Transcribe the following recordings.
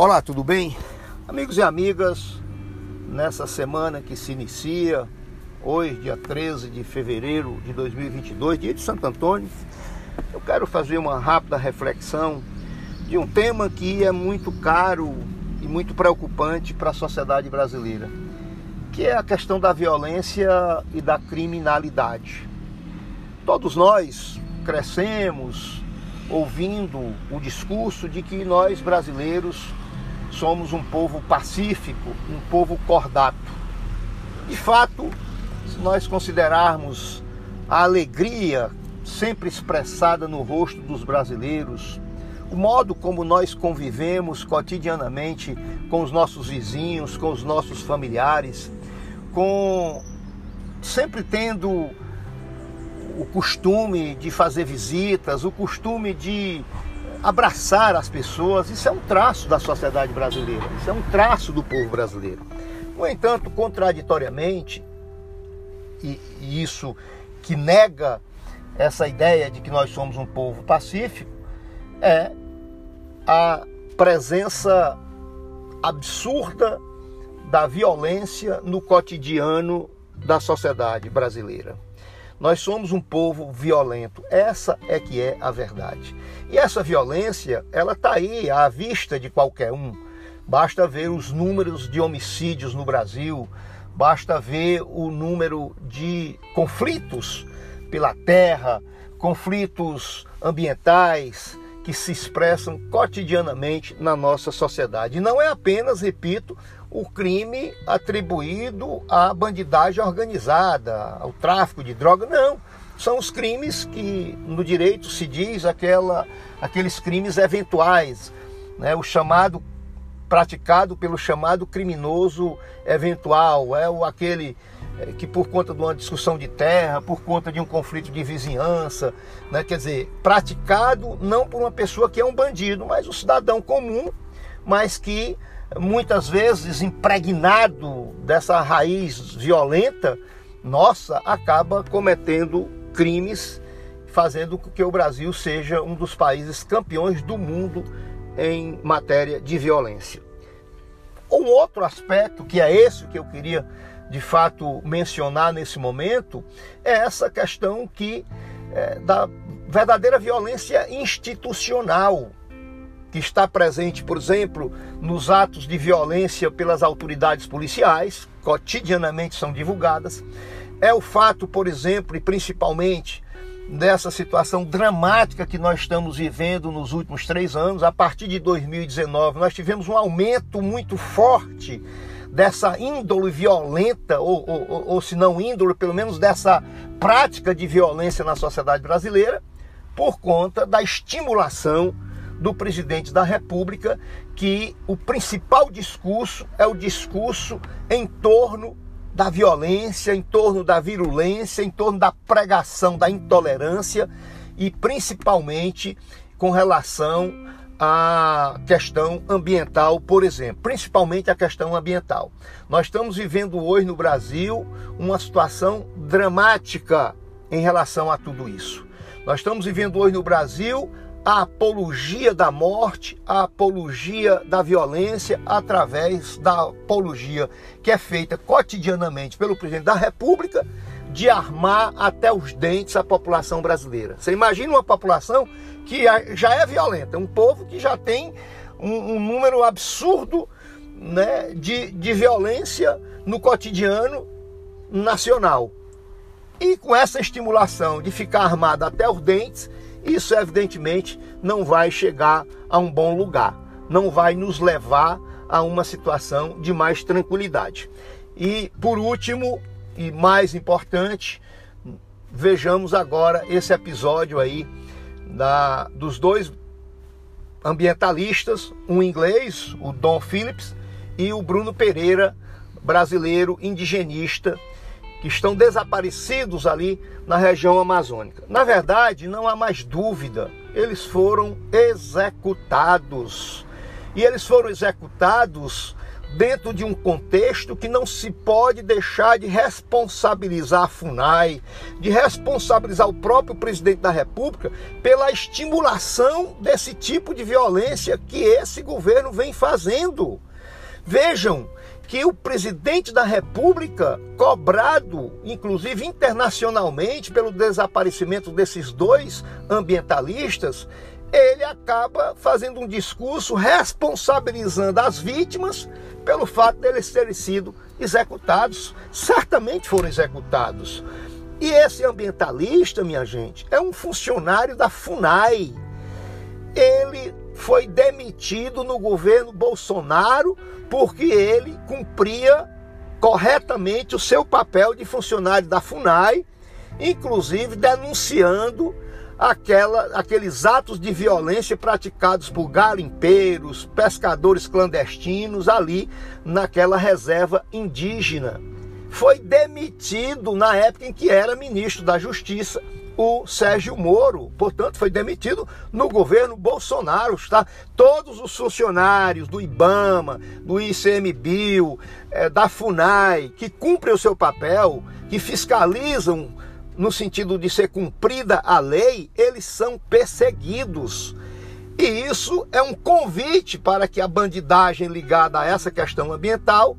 Olá, tudo bem? Amigos e amigas, nessa semana que se inicia, hoje, dia 13 de fevereiro de 2022, dia de Santo Antônio, eu quero fazer uma rápida reflexão de um tema que é muito caro e muito preocupante para a sociedade brasileira, que é a questão da violência e da criminalidade. Todos nós crescemos ouvindo o discurso de que nós brasileiros somos um povo pacífico, um povo cordato. De fato, se nós considerarmos a alegria sempre expressada no rosto dos brasileiros, o modo como nós convivemos cotidianamente com os nossos vizinhos, com os nossos familiares, com sempre tendo o costume de fazer visitas, o costume de abraçar as pessoas, isso é um traço da sociedade brasileira, isso é um traço do povo brasileiro. No entanto, contraditoriamente, e, e isso que nega essa ideia de que nós somos um povo pacífico, é a presença absurda da violência no cotidiano da sociedade brasileira. Nós somos um povo violento. Essa é que é a verdade. E essa violência, ela está aí à vista de qualquer um. Basta ver os números de homicídios no Brasil, basta ver o número de conflitos pela terra, conflitos ambientais que se expressam cotidianamente na nossa sociedade. E não é apenas, repito, o crime atribuído à bandidagem organizada, ao tráfico de droga, não. São os crimes que no direito se diz aquela, aqueles crimes eventuais, né? o chamado praticado pelo chamado criminoso eventual, é o aquele é, que por conta de uma discussão de terra, por conta de um conflito de vizinhança, né? quer dizer, praticado não por uma pessoa que é um bandido, mas um cidadão comum, mas que muitas vezes impregnado dessa raiz violenta, nossa, acaba cometendo crimes, fazendo com que o Brasil seja um dos países campeões do mundo em matéria de violência. Um outro aspecto, que é esse que eu queria de fato mencionar nesse momento, é essa questão que é, da verdadeira violência institucional que está presente, por exemplo, nos atos de violência pelas autoridades policiais, cotidianamente são divulgadas. É o fato, por exemplo, e principalmente dessa situação dramática que nós estamos vivendo nos últimos três anos. A partir de 2019, nós tivemos um aumento muito forte dessa índole violenta, ou, ou, ou se não índole, pelo menos dessa prática de violência na sociedade brasileira, por conta da estimulação do presidente da República que o principal discurso é o discurso em torno da violência, em torno da virulência, em torno da pregação da intolerância e principalmente com relação à questão ambiental, por exemplo, principalmente a questão ambiental. Nós estamos vivendo hoje no Brasil uma situação dramática em relação a tudo isso. Nós estamos vivendo hoje no Brasil a apologia da morte, a apologia da violência através da apologia que é feita cotidianamente pelo presidente da República de armar até os dentes a população brasileira. Você imagina uma população que já é violenta, um povo que já tem um, um número absurdo né, de, de violência no cotidiano nacional. E com essa estimulação de ficar armado até os dentes, isso, evidentemente, não vai chegar a um bom lugar, não vai nos levar a uma situação de mais tranquilidade. E, por último, e mais importante, vejamos agora esse episódio aí da, dos dois ambientalistas, um inglês, o Don Phillips, e o Bruno Pereira, brasileiro indigenista, que estão desaparecidos ali na região amazônica. Na verdade, não há mais dúvida, eles foram executados. E eles foram executados dentro de um contexto que não se pode deixar de responsabilizar a FUNAI, de responsabilizar o próprio presidente da República pela estimulação desse tipo de violência que esse governo vem fazendo. Vejam que o presidente da República, cobrado inclusive internacionalmente pelo desaparecimento desses dois ambientalistas, ele acaba fazendo um discurso responsabilizando as vítimas pelo fato de eles terem sido executados. Certamente foram executados. E esse ambientalista, minha gente, é um funcionário da FUNAI. Ele foi demitido no governo Bolsonaro porque ele cumpria corretamente o seu papel de funcionário da FUNAI, inclusive denunciando aquela, aqueles atos de violência praticados por garimpeiros, pescadores clandestinos ali naquela reserva indígena. Foi demitido na época em que era ministro da Justiça o Sérgio Moro, portanto, foi demitido no governo Bolsonaro. Está todos os funcionários do IBAMA, do ICMBio, é, da FUNAI, que cumprem o seu papel, que fiscalizam no sentido de ser cumprida a lei, eles são perseguidos. E isso é um convite para que a bandidagem ligada a essa questão ambiental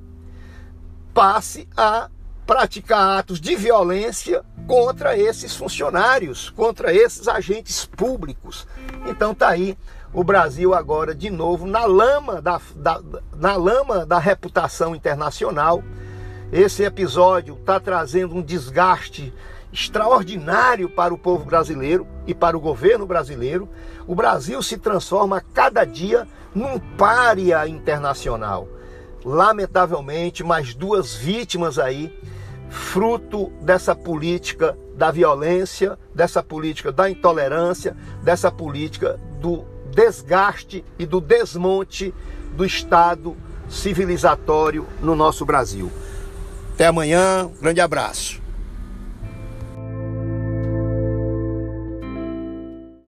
passe a praticar atos de violência contra esses funcionários, contra esses agentes públicos. Então tá aí o Brasil agora de novo na lama da, da na lama da reputação internacional. Esse episódio está trazendo um desgaste extraordinário para o povo brasileiro e para o governo brasileiro. O Brasil se transforma cada dia num pária internacional. Lamentavelmente, mais duas vítimas aí, fruto dessa política da violência, dessa política da intolerância, dessa política do desgaste e do desmonte do Estado civilizatório no nosso Brasil. Até amanhã, grande abraço.